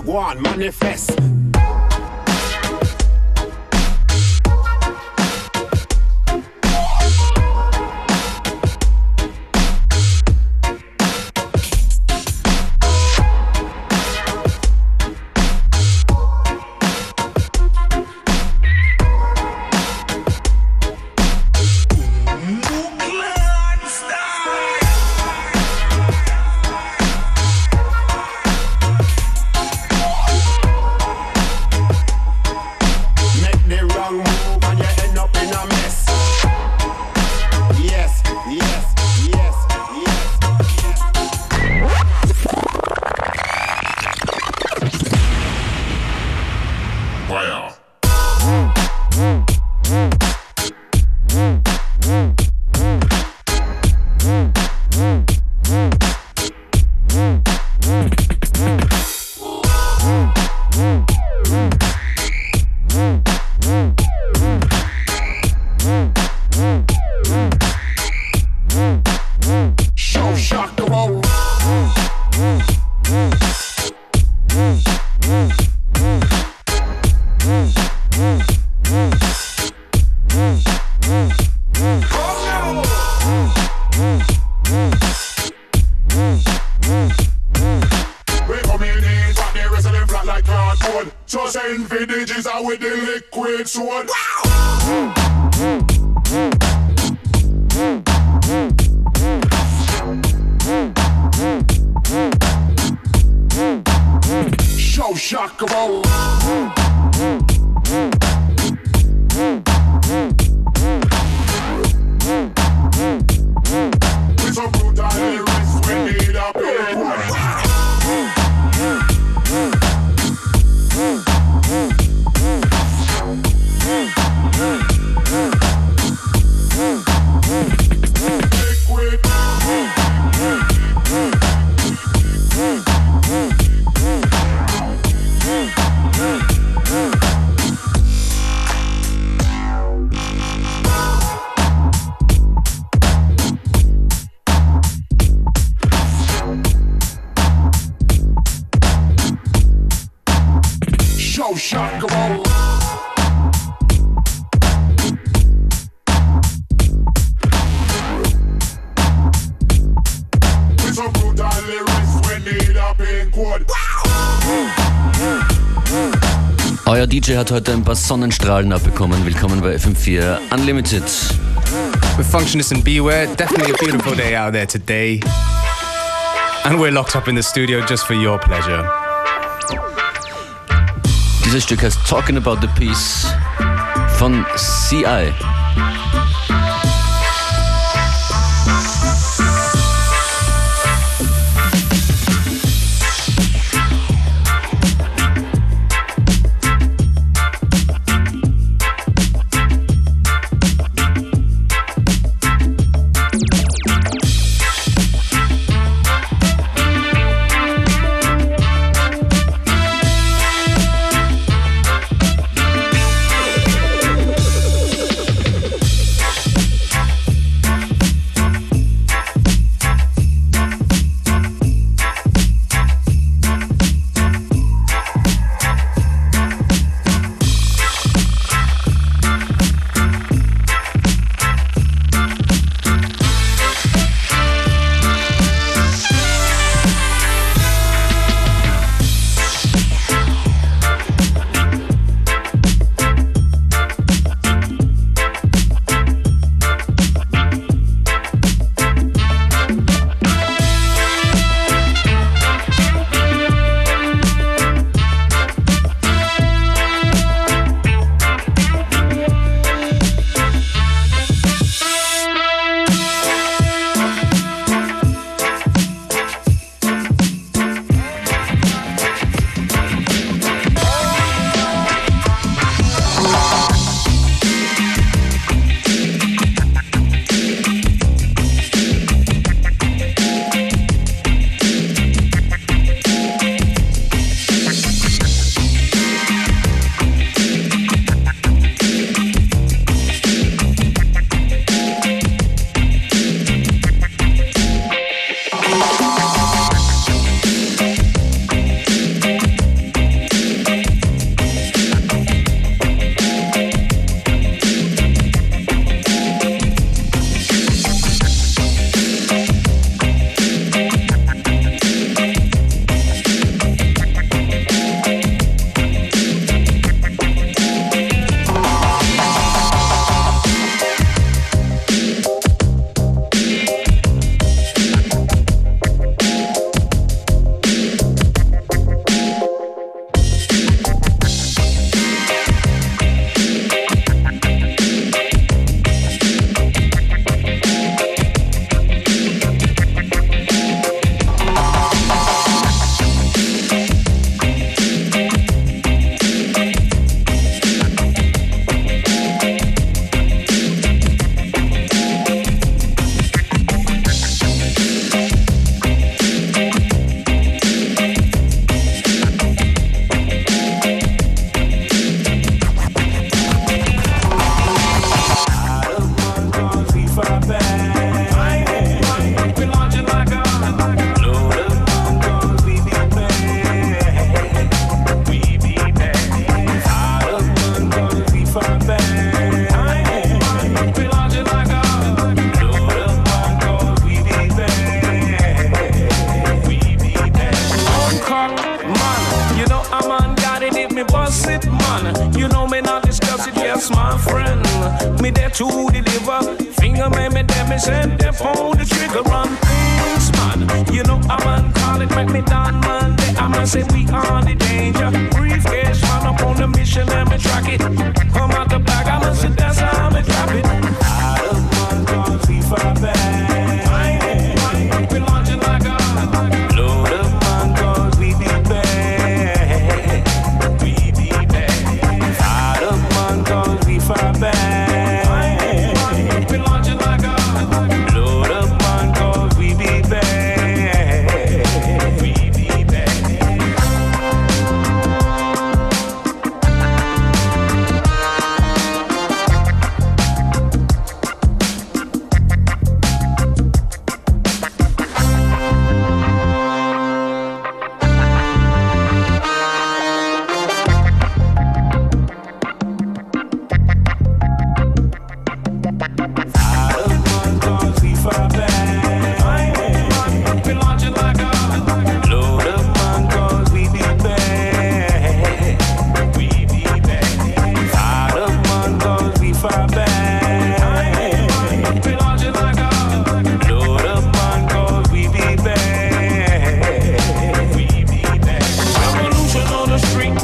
where things are manifest. DJ hat heute ein paar Sonnenstrahlen abbekommen. Willkommen bei FM4 Unlimited. With Functionist and Beware, definitely a beautiful day out there today. And we're locked up in the studio just for your pleasure. Dieses Stück heißt Talking About the Peace von CI.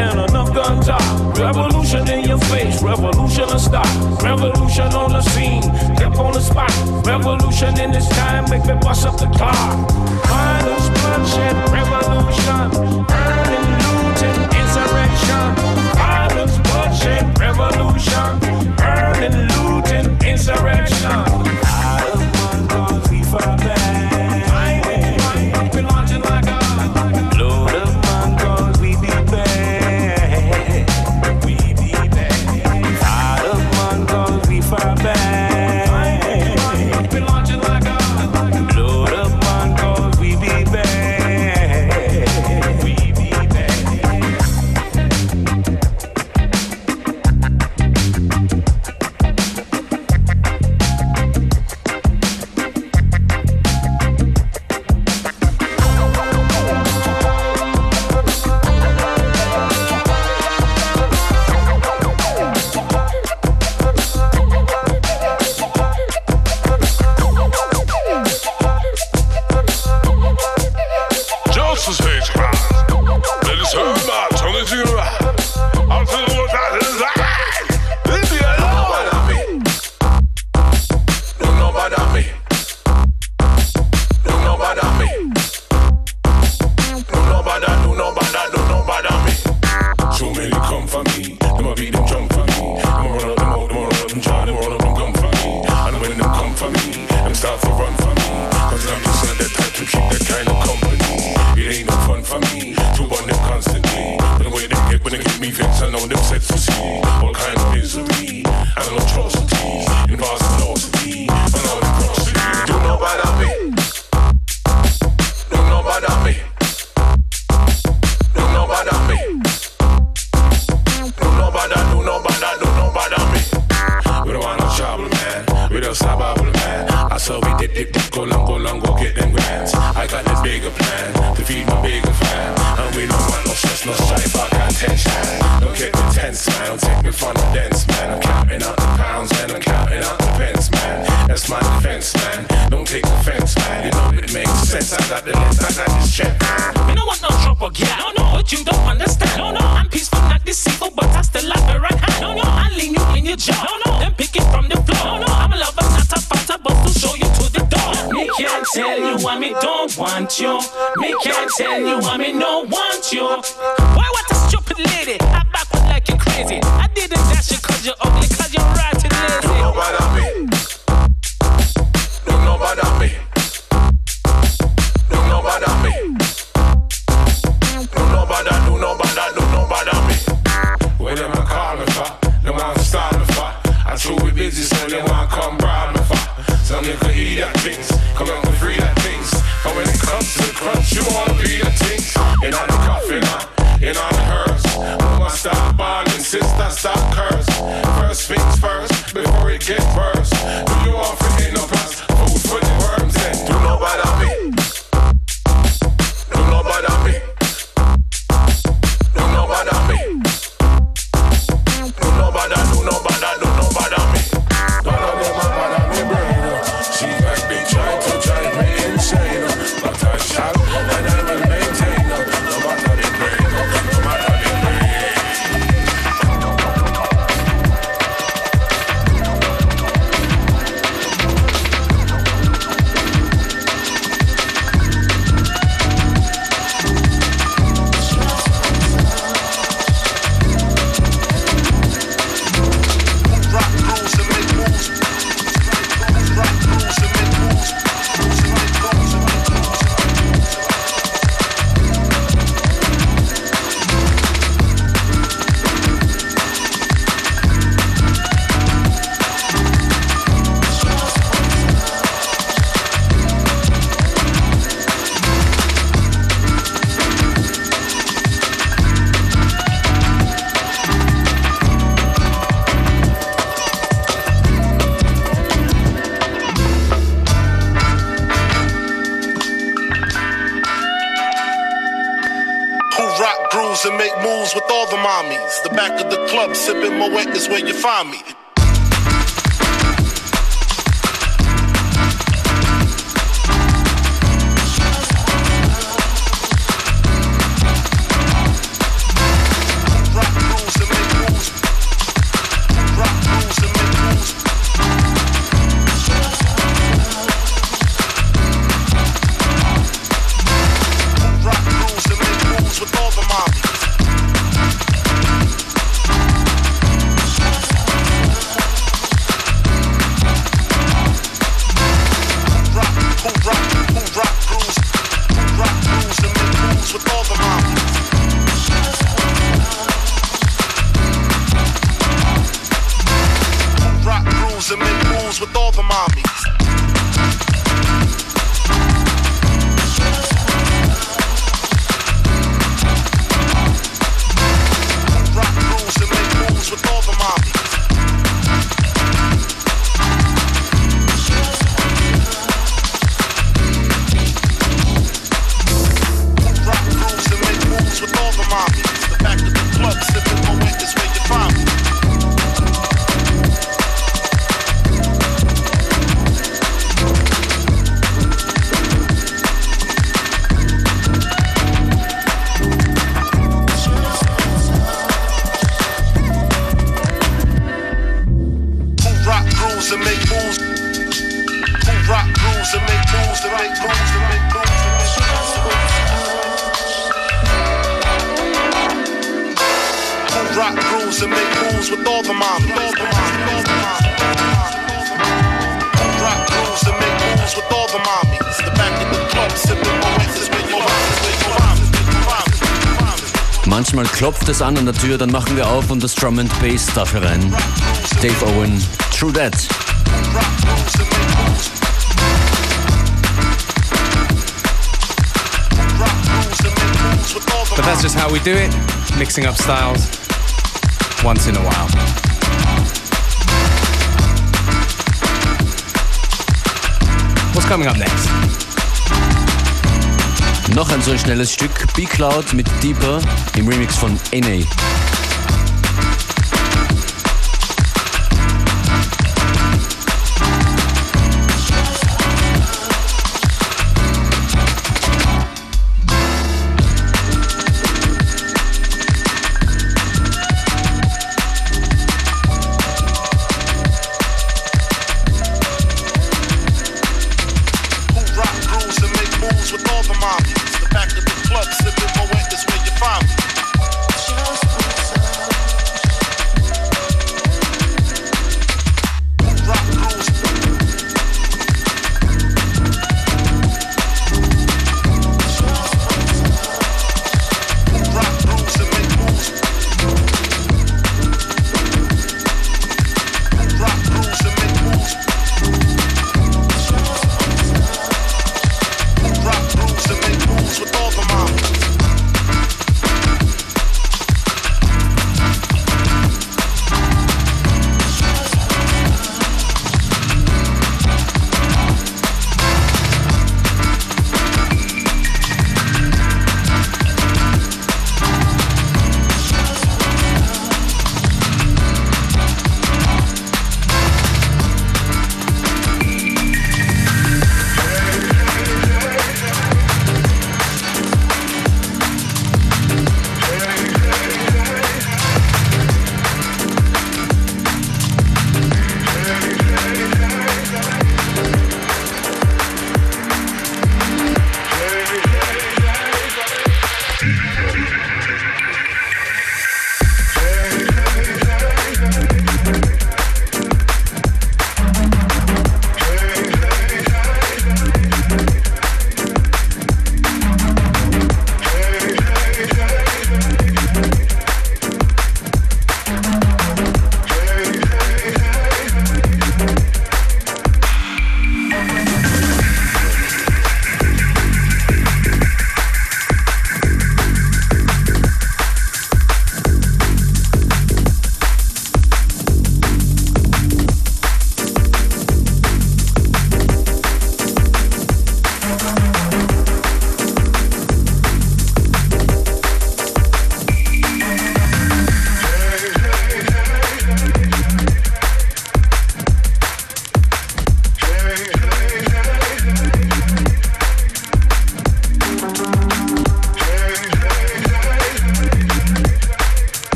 and enough guns out. Revolution in your face, revolution and stop. Revolution on the scene, step on the spot. Revolution in this time, make me bust up the car. Violence, bloodshed, revolution. Urban looting, insurrection. Violence, bloodshed, revolution. Urban looting, insurrection. Out of one, two, three, five. What kind Tell you I'm in no want you. Manchmal an an der Tür, dann machen wir auf und das Drum and Bass darf herein. Dave Owen, True That. But that's just how we do it, mixing up styles once in a while. What's coming up next? Noch ein so schnelles Stück, B-Cloud mit Deeper im Remix von NA.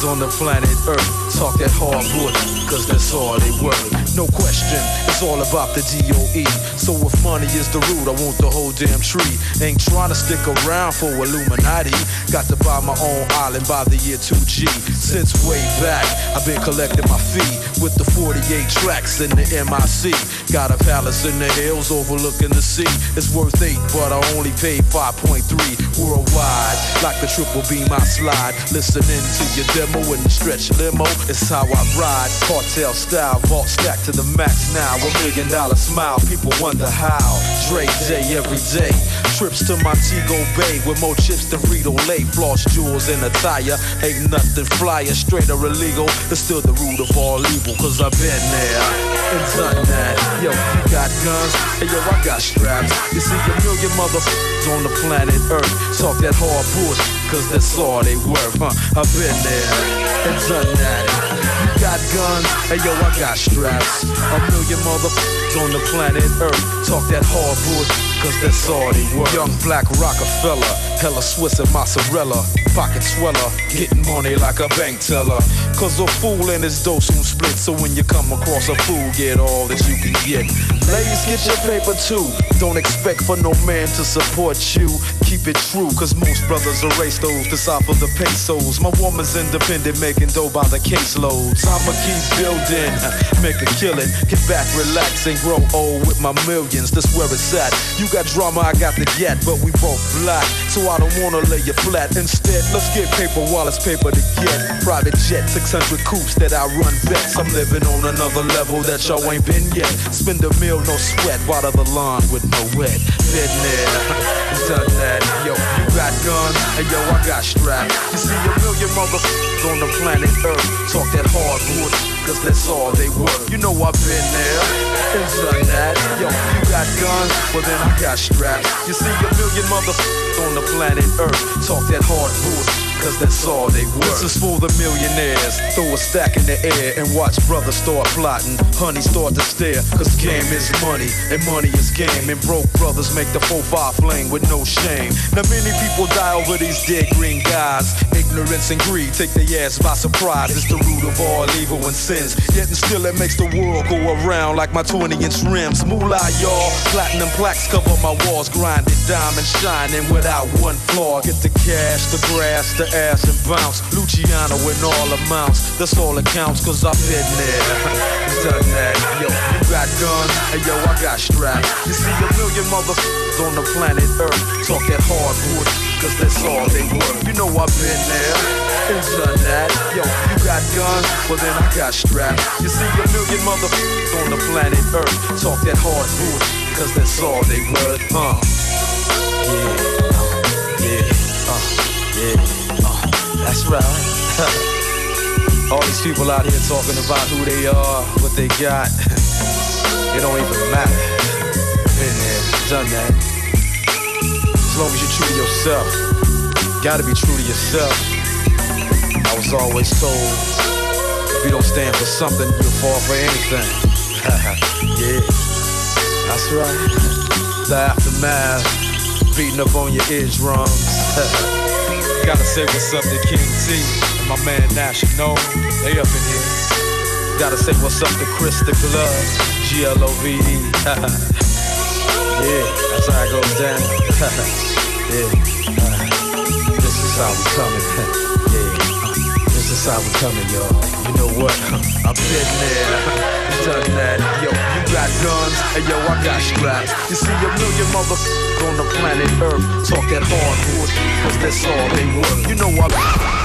Motherfuckers on the planet Earth talk that hard bull, cause that's all they worth. No question, it's all about the DOE. So if money is the root, I want the whole damn tree. Ain't trying to stick around for Illuminati. Got to buy my own island by the year 2G. Since way back, I've been collecting my fee with the 48 tracks in the MIC. Got a palace in the hills overlooking the sea. It's worth eight, but I only paid 5.3 worldwide. Like the triple beam, I slide. Listening to your demo in the stretch limo. It's how I ride. Cartel style, vault stack to the max now. A million dollar smile, people wonder how. Dre day every day. Trips to Montego Bay with more chips than Frito Lay. Floss jewels in attire. Ain't nothing flyer, straight or illegal. It's still the root of all evil, cause I've been there and done that. Yo, you got guns, and yo, I got straps. You see a million motherfuckers on the planet Earth talk that hard bullshit, cause that's all they worth, huh? I've been there and done that. You got guns, and yo, I got straps. A million motherfuckers on the planet Earth talk that hard bullshit, cause that's all they worth. Young black Rockefeller, hella Swiss and mozzarella, pocket sweller, getting money like a bank teller. Cause a fool and his dough soon split, so when you come across a fool, get all that you can get. Ladies, get your paper too. Don't expect for no man to support you. Keep it true, cause most brothers erase those to side the pesos. My woman's independent, making dough by the caseloads. I'ma keep building, make a killing. Get back, relax, and grow old with my millions. That's where it's at. You got drama, I got the get, but we both black. So I don't wanna lay you flat. Instead, let's get paper while it's paper to get. Private jet, 600 coops that I run bets. I'm living on another level that y'all ain't been yet. Spend a meal, no sweat. Water the lawn with no wet. There, done that. Yo, you got guns, and yo, I got straps. You see a million motherfuckers on the planet Earth talk that hard wood, cause that's all they worth. You know I've been there and done that. Yo, you got guns, well then I got straps. You see a million motherfuckers on the planet Earth talk that hard wood. Cause that's all they worth. This is for the millionaires. Throw a stack in the air and watch brothers start plotting. Honey start to stare. Cause game is money and money is game. And broke brothers make the 4-5 fling with no shame. Now many people die over these dead green guys. Ignorance and greed take their ass by surprise. It's the root of all evil and sins. Yet and still it makes the world go around like my 20 inch rims. Moolah, y'all. Platinum plaques cover my walls. Grinded diamond shining without one flaw. Get the cash, the grass, the ass and bounce. Luciano in all amounts. That's all that counts, cause I've been there. Done that. Yo, you got guns, and yo, I got straps. You see a million motherfuckers on the planet Earth talk that hard wood, cause that's all they worth. You know I've been there and done that. Yo, you got guns, well then I got straps. You see a million motherfuckers on the planet Earth talk that hard wood, cause that's all they worth, huh? Yeah, yeah, uh, yeah, uh, that's right. All these people out here talking about who they are, what they got. it don't even matter. Been there, done that. As long as you're true to yourself, gotta be true to yourself. I was always told, if you don't stand for something, you'll fall for anything. yeah, that's right. The aftermath, beating up on your eardrums. Gotta say what's up to King T and my man National. They up in here. Gotta say what's up to Chris the Glove, G L O V E. yeah, that's how it goes down. yeah, uh, this is how we coming. Yeah, this is how we coming, y'all. You know what? I've been there, done that. Yo, you got guns, and yo, I got straps. You see a million motherfuckers on the planet Earth talk that hardwood, cause that's all they work. You know what?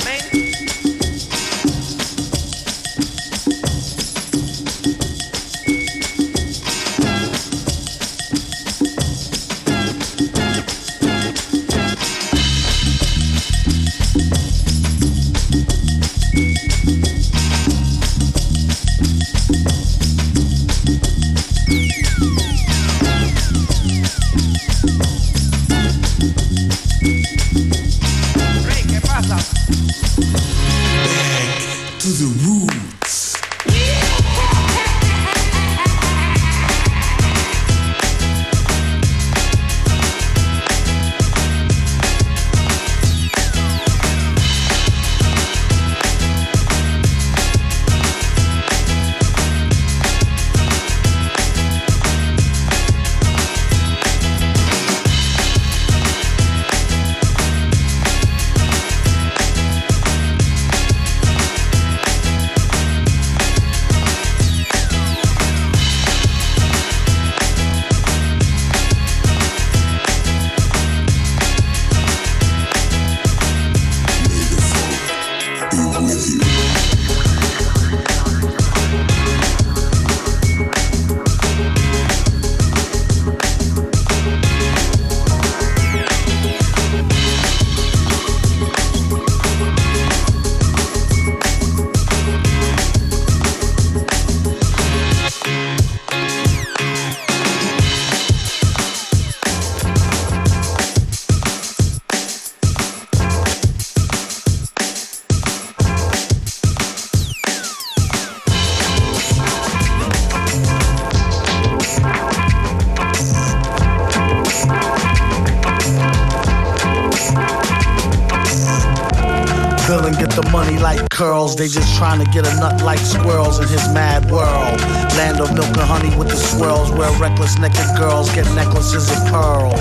Amén. Curls. They just trying to get a nut like squirrels in his mad world. Land of milk and honey with the swirls, where reckless naked girls get necklaces of pearls.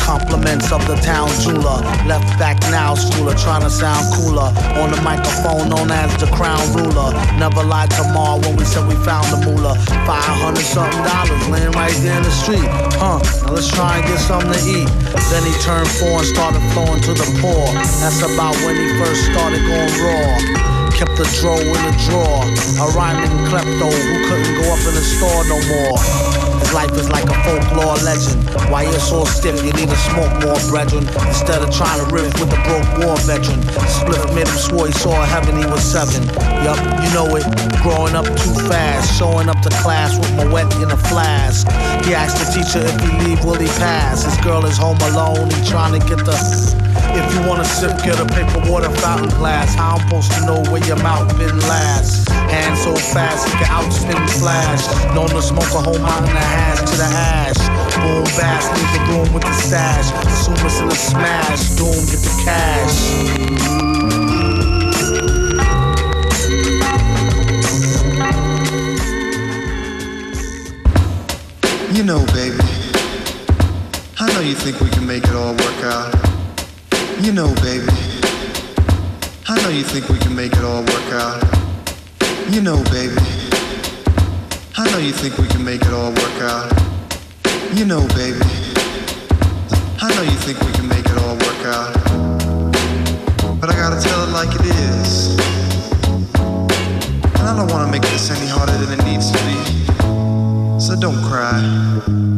Compliments of the town jeweler. Left back now, schooler, trying to sound cooler. On the microphone, known as the crown ruler. Never lied to Ma when we said we found the moolah. 500 something dollars laying right there in the street. Huh, now let's try and get something to eat. Then he turned four and started flowing to the poor. That's about when he first started going raw kept the draw in the drawer. A rhyming klepto who couldn't go up in the store no more. His life is like a folklore legend. Why you're so stiff, you need to smoke more, brethren. Instead of trying to riff with a broke war veteran. Split made him swore he saw heaven, he was seven. Yup, you know it. Growing up too fast, showing up to class with my wet in a flask. He asked the teacher if he leave, will he pass? His girl is home alone, he trying to get the if you wanna sip, get a paper water fountain glass. How I'm supposed to know where your mouth been last? Hand so fast, it can outspin the flash. Known to smoke a whole mountain of hash to the ash. Boom, bass, leave the room with the stash. Assume it's in a smash. Doom, get the cash. You know, baby, I know you think we can make it all work out. You know, baby. I know you think we can make it all work out. You know, baby. I know you think we can make it all work out. You know, baby. I know you think we can make it all work out. But I gotta tell it like it is. And I don't wanna make this any harder than it needs to be. So don't cry.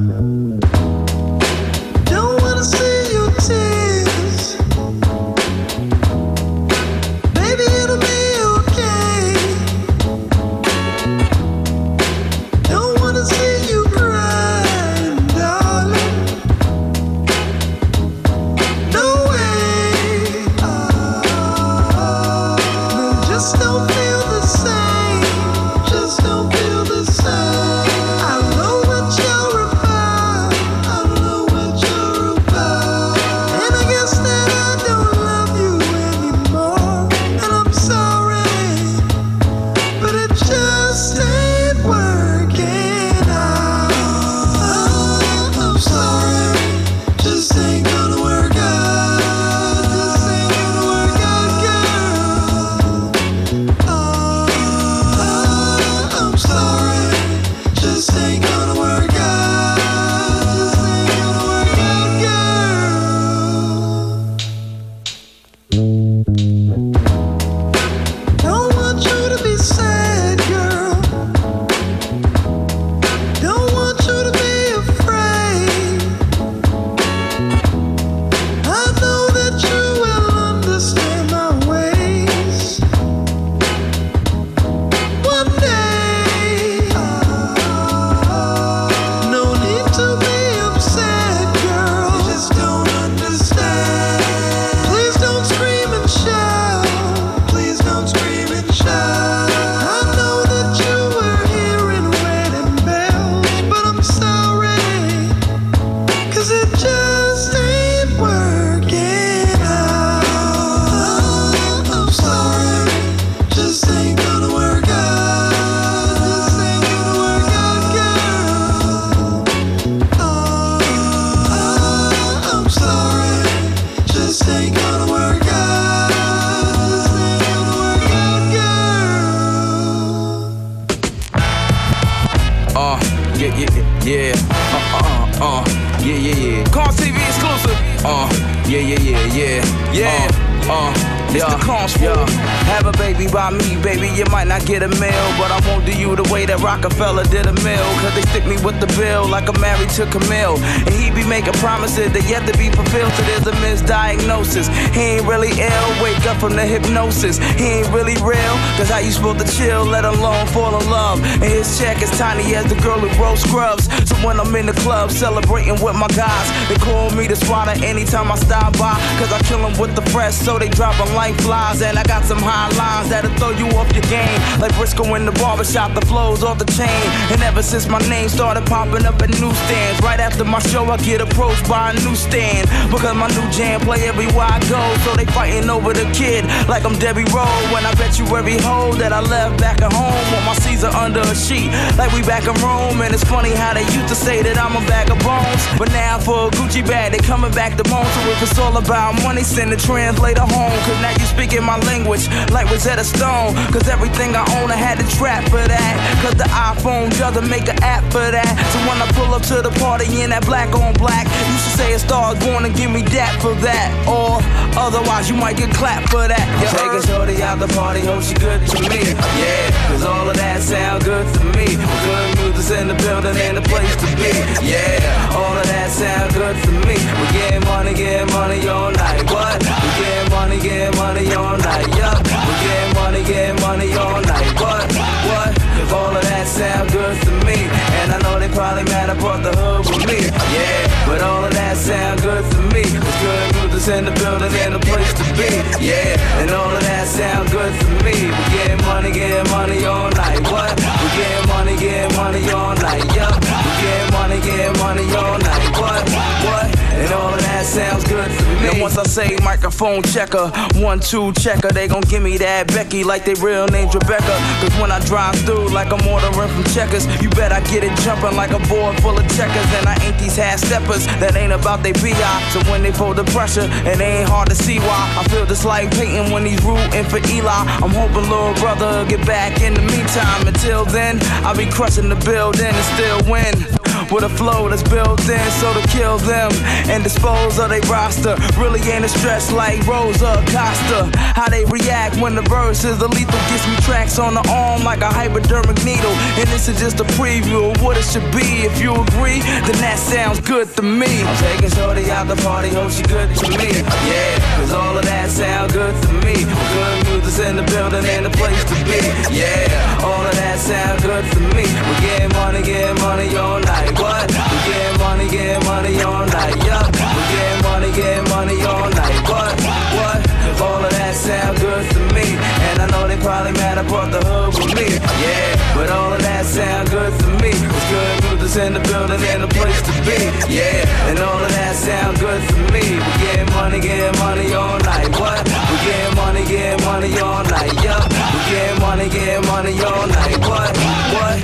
Chill, let alone fall in love. And his check is tiny as the girl who grows scrubs. So when I'm in the club celebrating with my guys, they call me the spotter anytime I stop by. Cause I kill them with the fresh, so they drop a like flies, and I got some high lines that'll throw you off your game. Like Briscoe in the barbershop, the flows off the chain. And ever since my name started popping up at newsstands, right after my show, I get approached by a newsstand. Because my new jam play everywhere I go. So they fighting over the kid like I'm Debbie Rowe. When I bet you every hoe that I left back at home with my Caesar under a sheet. Like we back in Rome. And it's funny how they used to say that I'm a bag of bones. But now for a Gucci bag, they coming back to bone. So if it's all about money, send the translator home. Cause now you speaking my language like Rosetta Stone. Cause everything I own, I had to trap for that. Cause the iPhone doesn't make an app for that. So when I pull up to the party in that black on black, you should say a star born and give me that for that. Or otherwise, you might get clapped for that. You uh. I'm taking shorty out the party, hope she good to me. Yeah, cause all of that sound good to me. Good music's in the building and the place to be. Yeah, all of that sound good to me. We getting money, getting money all night. What? We getting money, getting money all night. Yup. We getting money, getting money all night. What? What? All of that sound good to me. And I know they probably mad I brought the hood with me. Yeah, but all of that sound good to me. It's good music's in the building and the place to be. Yeah, and all of that sound good to me. We getting money, getting money all night. What? We getting money, getting money all night. Yup. We getting money, getting money all night. What? What? And all of that sounds good to me. And once I say microphone checker, one, two checker, they gon' give me that Becky like they real name's Rebecca. Cause when I drive through like I'm ordering from checkers, you bet I get it jumping like a board full of checkers. And I ain't these half steppers that ain't about they BI. So when they pull the pressure, it ain't hard to see why. I feel just like Peyton when he's rooting for Eli. I'm hoping little brother get back in the meantime. Until then, I'll be crushing the building and still win. With a flow that's built in, so to kill them and dispose of their roster really ain't a stress like Rosa Costa. How they react when the verse is lethal gets me tracks on the arm like a hypodermic needle. And this is just a preview of what it should be. If you agree, then that sounds good to me. I'm taking Shorty out the party, hope she good to me. Yeah, cause all of that sound good to me. Good music's in the building and the place to be. Yeah, all of that sound good to me. We're getting money, getting money all night. What? We getting money, getting money all night. Yup. We getting money, getting money all night. What? What? All of that sound good to me. And I know they probably mad I brought the hood with me. Yeah, but all of that sound good to me. It's good music's in the building and the place to be. Yeah, and all of that sound good to me. We getting money, getting money all night. What? We getting money, getting money all night. Yup. We getting money, getting money all night. What? What?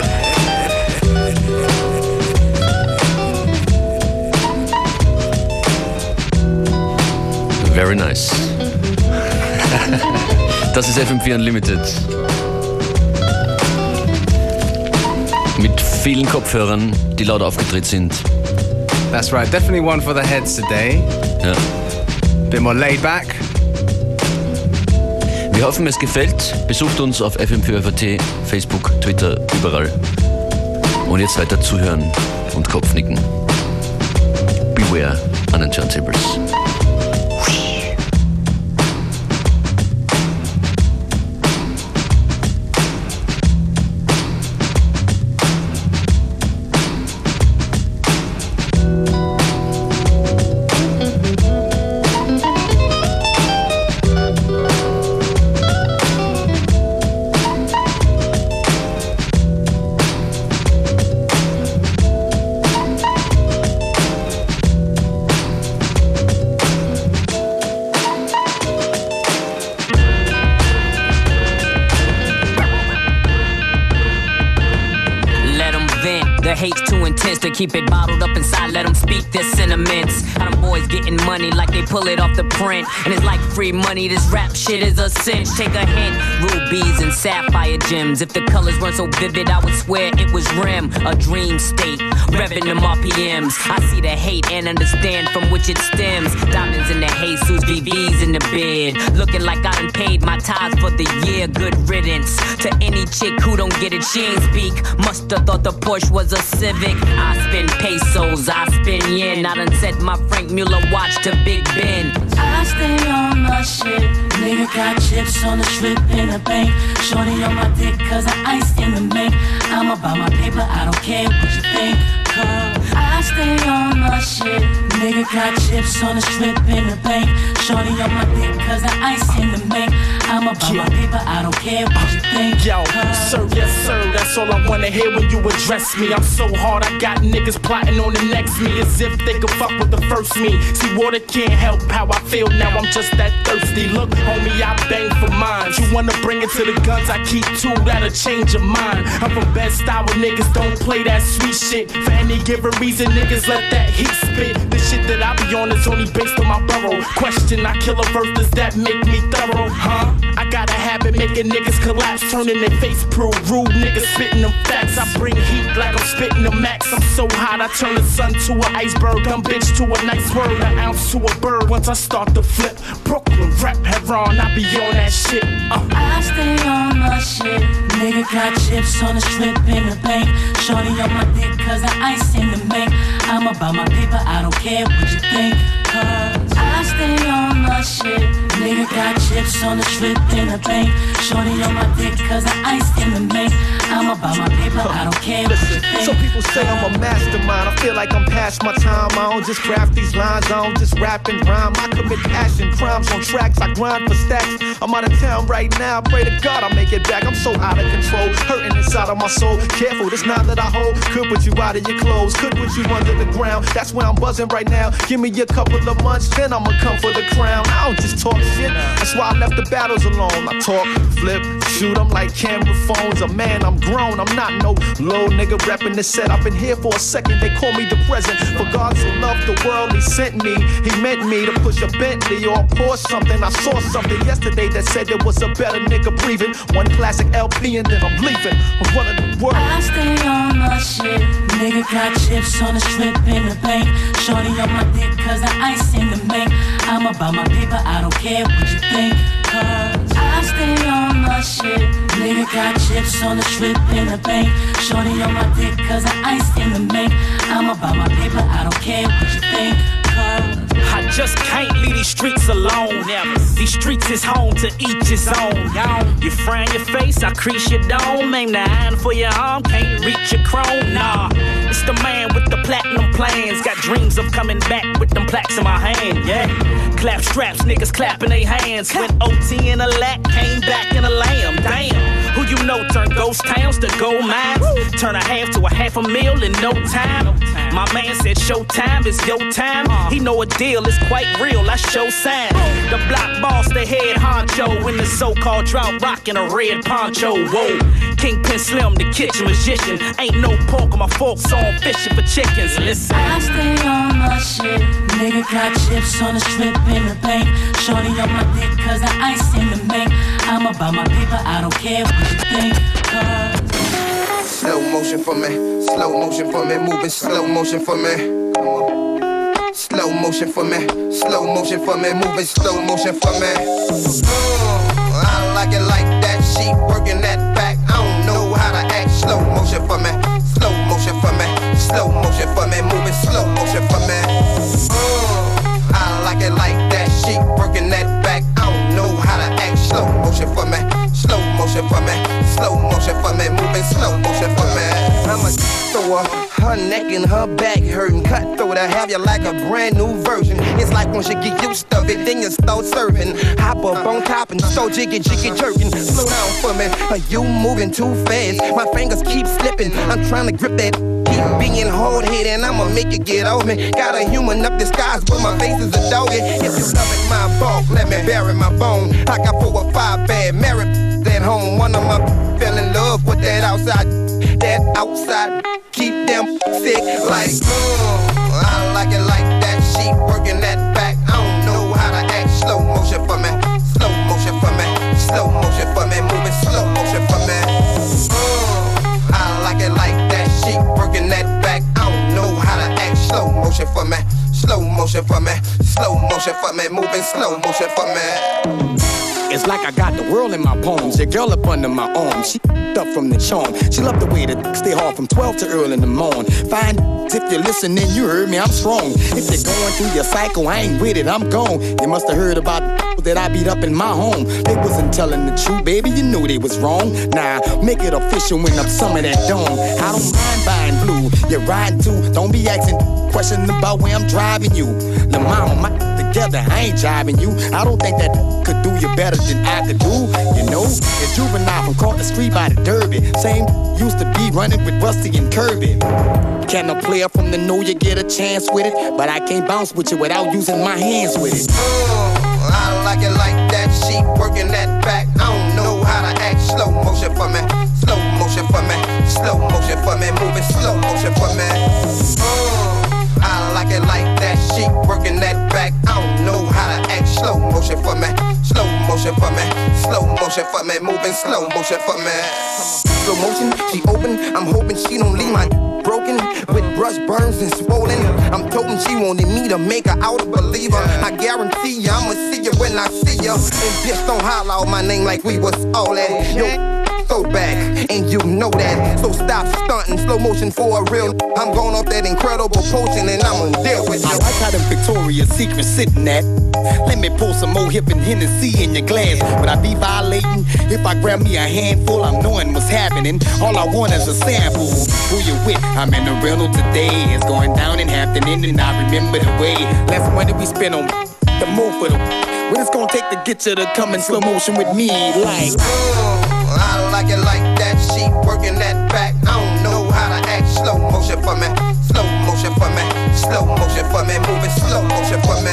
Very nice. Das ist FM4 Unlimited. Mit vielen Kopfhörern, die laut aufgedreht sind. That's right, definitely one for the heads today. Ja. Bit more laid back. Wir hoffen, es gefällt. Besucht uns auf FM4FAT, Facebook, Twitter, überall. Und jetzt weiter zuhören und Kopfnicken. Beware an speak their sentiments. How them boys getting money like pull it off the print. And it's like free money. This rap shit is a cinch. Take a hint. Rubies and sapphire gems. If the colors weren't so vivid, I would swear it was rim. A dream state. Revving them RPMs. I see the hate and understand from which it stems. Diamonds in the Jesus, VVs in the bed. Looking like I done paid my tithes for the year. Good riddance. To any chick who don't get it, she ain't speak. Musta thought the Porsche was a Civic. I spin pesos, I spin yen. I done set my Franck Muller watch to Big Ben. I stay on my shit. Nigga got chips on the strip in the bank. Shorty on my dick cause I ice in the make. I'm about my paper, I don't care what you think. Girl, I stay on my shit. Nigga got chips on the strip in the bank. Shorty on my dick cause I ice in the bank. I'm about my paper, I don't care what you think. Yo, sir, yes, sir, that's all I wanna hear when you address me. I'm so hard, I got niggas plotting on the next me as if they could fuck with the first me. See, water can't help how I feel now, I'm just that thirsty. Look, homie, I bang for mine. You wanna bring it to the guns, I keep two, that'll change your mind. I'm from Bed-Stuy niggas don't play that sweet shit. For any given reason, niggas let that heat spit. The shit that I be on is only based on my borough. Question, I kill a verse, does that make me thorough? Huh? I got a habit making niggas collapse, turning their face proof. Rude niggas spitting them facts. I bring heat like I'm spitting the max. I'm so hot, I turn the sun to an iceberg. Dumb bitch to a nice word, an ounce to a bird. Once I start to flip, Brooklyn rap Heron, I be on that shit. Uh. I stay on my shit. Nigga got chips on the strip in the bank. Shorty on my dick cause I ice in the bank. I'm about my paper, I don't care what you think. Cause I stay on shit. Nigga got chips on the strip in the bank. Shorty on my dick cause I ice in the bank. I'm about my paper, I don't care think. Some people say I'm a mastermind. I feel like I'm past my time. I don't just craft these lines, I don't just rap and rhyme. I commit passion crimes on tracks. I grind for stacks. I'm out of town right now. Pray to God I make it back. I'm so out of control, hurting inside of my soul. Careful, this knot that I hold could put you out of your clothes, could put you under the ground. That's where I'm buzzing right now. Give me a couple of months, then I'ma come for the crown. I don't just talk shit. That's why I left the battles alone. I talk, flip, shoot. I'm like camera phones. A man, I'm grown. I'm not no low nigga rapping the set. I've been here for a second. They call me the present. For God so loved the world, He sent me. He meant me to push a Bentley or pour something. I saw something yesterday that said there was a better nigga breathing. One classic LP and then I'm leaving. I'm running the world. I stay on my shit. Nigga got chips on the strip in the bank. Shorty on my dick cause I ice in the bank. I'm about my paper, I don't care what you think. Cause I stay got chips on the strip in the bank. Shorty on my dick cause I ice in the bank. I'm about my paper, I don't care what you think. I just can't leave these streets alone. Never. These streets is home to each his own. You frown your face, I crease your dome. Aim the iron for your arm, can't reach your chrome. Nah, it's the man with the platinum plans. Got dreams of coming back with them plaques in my hand. Yeah, clap straps, niggas clapping their hands. Went OT in a lack, came back in a lamb. Damn, you know turn ghost towns to gold mines? Turn a half to a half a meal in no time. My man said showtime is your time. He know a deal is quite real. I show sign. The block boss, the head honcho in the so-called drought, rocking a red poncho. Whoa, Kingpin Slim, the kitchen magician. Ain't no pork on my fork, so I'm fishing for chickens. Listen. I stay on my shit. Nigga got chips on the strip in the bank. Shorty on my dick cause I ice in the bank. I'm about my paper, I don't care what you think. Cause Slow motion for me, slow motion for me, moving slow motion for me. Slow motion for me, slow motion for me, moving slow motion for me. Uh, I like it like that, she working that back. I don't know how to act. Slow motion for me, slow motion for me, slow motion for me, moving slow motion for me. Uh, I like it like that, she working that Slow motion for me, slow motion for me, slow motion for me, moving slow motion for me. I'm a thrower, her neck and her back hurting. Cutthroat, I have you like a brand new version. It's like once you get used to it, then you start serving. Hop up on top and start jiggy jiggy jerking. Slow down for me, are you moving too fast? My fingers keep slipping. I'm trying to grip that. Keep being hard headed, I'ma make it get off me. Got a human up disguise, but my face is a doggy. If you loving my bulk, let me bury my bone. I got four or five bad married at home. One of my fell in love with that outside, that outside. Keep them sick like, uh, I like it like that. She working that back. I don't know how to act. Slow motion for me, slow motion for me, slow motion for me, moving slow motion for me. Uh, I like it like that. She motion for me, slow motion for me, slow motion for me, moving slow motion for me. It's like I got the world in my palms. Your girl up under my arm. She up from the charm. She love the way that stay hard from 12 to early in the morning. Fine, if you're listening, you heard me, I'm strong. If you're going through your cycle, I ain't with it, I'm gone. You must have heard about that I beat up in my home. They wasn't telling the truth, baby, you knew they was wrong. Nah, make it official when I'm some of that dome. I don't mind buying blue. you're riding to. Don't be asking questions about where I'm driving you. Mama, my together, I ain't jiving you. I don't think that could do you better than I could do. You know, it's juvenile from caught the street by the Derby. Same used to be running with Rusty and Kirby. Can a player from the know you get a chance with it? But I can't bounce with you without using my hands with it. Uh, I like it like that. She working that back. I don't know how to act. Slow motion for me. Slow motion for me. Slow motion for me. Moving slow motion for me. Uh, I like it like that. She working that back. I don't know how to act. Slow motion for me. Slow motion for me. Slow motion for me. Moving slow motion for me. Slow motion, she open. I'm hoping she don't leave my broken with brush burns and swollen. I'm toting she wanted me to make her out a believer. I guarantee ya, I'ma see you when I see ya. And bitch, don't holler out my name like we was all that. Yo, throw back, and you know that. So stop stunting, slow motion for a real. I'm going off that incredible potion, and I'm gonna deal with you. I like how Victoria's Secret sitting at. Let me pour some more hip and Hennessy in your glass. Would I be violating if I grab me a handful? I'm knowing what's happening. All I want is a sample. Who you with? I'm in the rental today. It's going down in Hampton and I remember the way. Less money we spend on the more for the. What it's gonna take to get you to come in slow motion with me, like. Like it like that. She working that back. I don't know how to act. Slow motion for me. Slow motion for me. Slow motion for me. Moving slow motion for me.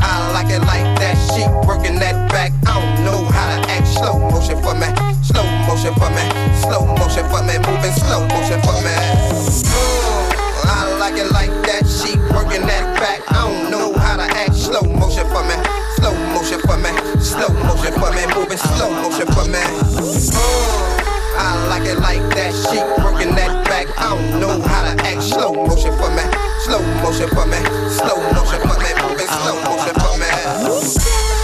Uh, I like it like that. She working that back. I don't know how to act. Slow motion for me. Slow motion for me. Slow motion for me. Moving slow motion for me. Uh, I like it like that. She working that back. I don't know how. Slow motion for me. Slow motion for me. Slow motion for me. Moving slow motion for me. Uh, I like it like that. She working that back. I don't know how to act. Slow motion for me. Slow motion for me. Slow motion for me. Moving slow motion for me.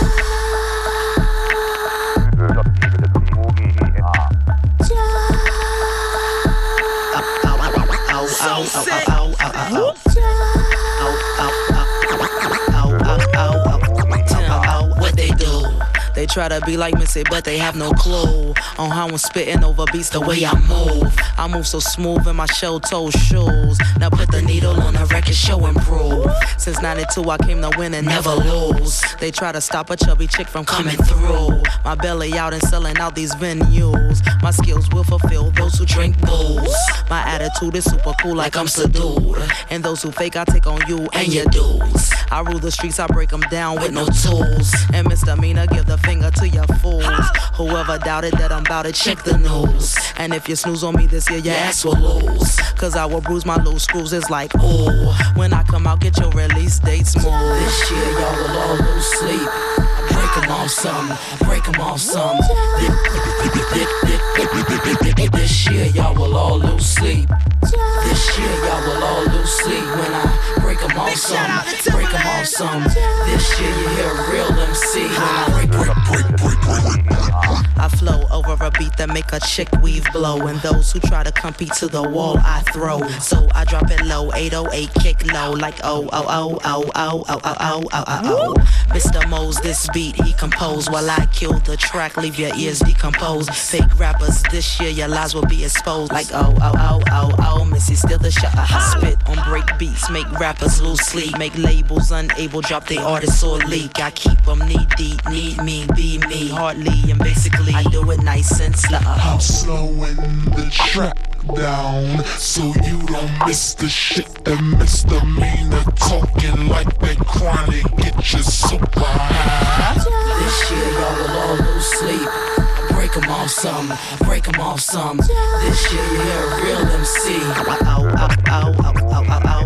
They try to be like Missy, but they have no clue on how I'm spitting over beats the way I move. I move so smooth in my show toe shoes. Now put the needle on the record, show improve. Since 92, I came to win and never lose. They try to stop a chubby chick from coming through. My belly out and selling out these venues. My skills will fulfill those who drink booze. My attitude is super cool, like I'm subdued. And those who fake, I take on you and your dudes. I rule the streets, I break them down with no tools. And misdemeanor, give the finger to your fools. Whoever doubted that I'm about to check the news. And if you snooze on me this year, your ass will lose. Cause I will bruise my loose screws. It's like, ooh. When I come out, get your release date smooth. This year, y'all will all lose sleep. Break 'em off some, break 'em off some. This year, y'all will all lose sleep. This year, y'all will all lose sleep when I break 'em off some, break 'em off some. This year, you hear a real MC when. I flow over a beat that make a chick weave blow, and those who try to compete to the wall, I throw. So I drop it low, 808 kick low, like oh oh oh oh oh oh oh oh oh oh oh. Mr. Mo's this beat he composed while I kill the track, leave your ears decomposed. Fake rappers, this year your lies will be exposed, like oh oh oh oh oh. Missy still the shot. I spit on break beats, make rappers lose sleep, make labels unable, drop their artists or leak. I keep them knee deep, need me, be me, hardly and basically. I do it nice and slow. I'm slowing the track down so you don't miss the shit that misdemeanor talking like they chronic. Get you super high. This year y'all will all lose sleep. Break 'em off some, break 'em off some. This year you hear a real MC. Ow, ow, ow, ow, ow, ow, ow,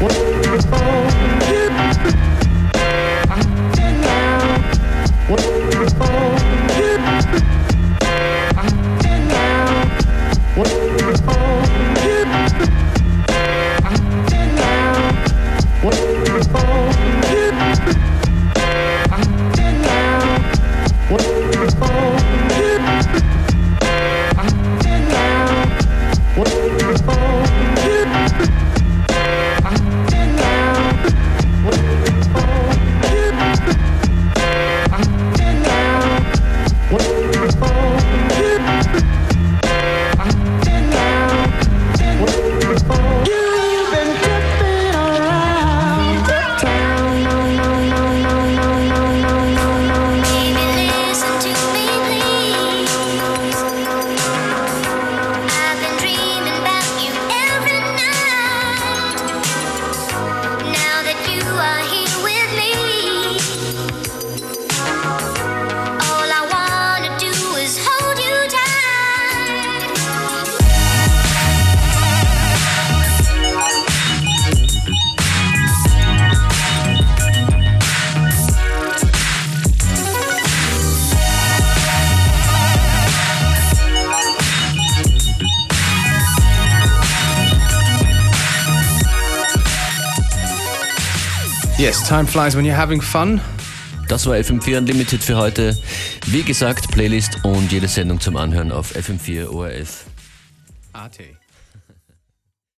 Yes, time flies when you're having fun. Das war FM4 Unlimited für heute. Wie gesagt, Playlist und jede Sendung zum Anhören auf FM4 ORF.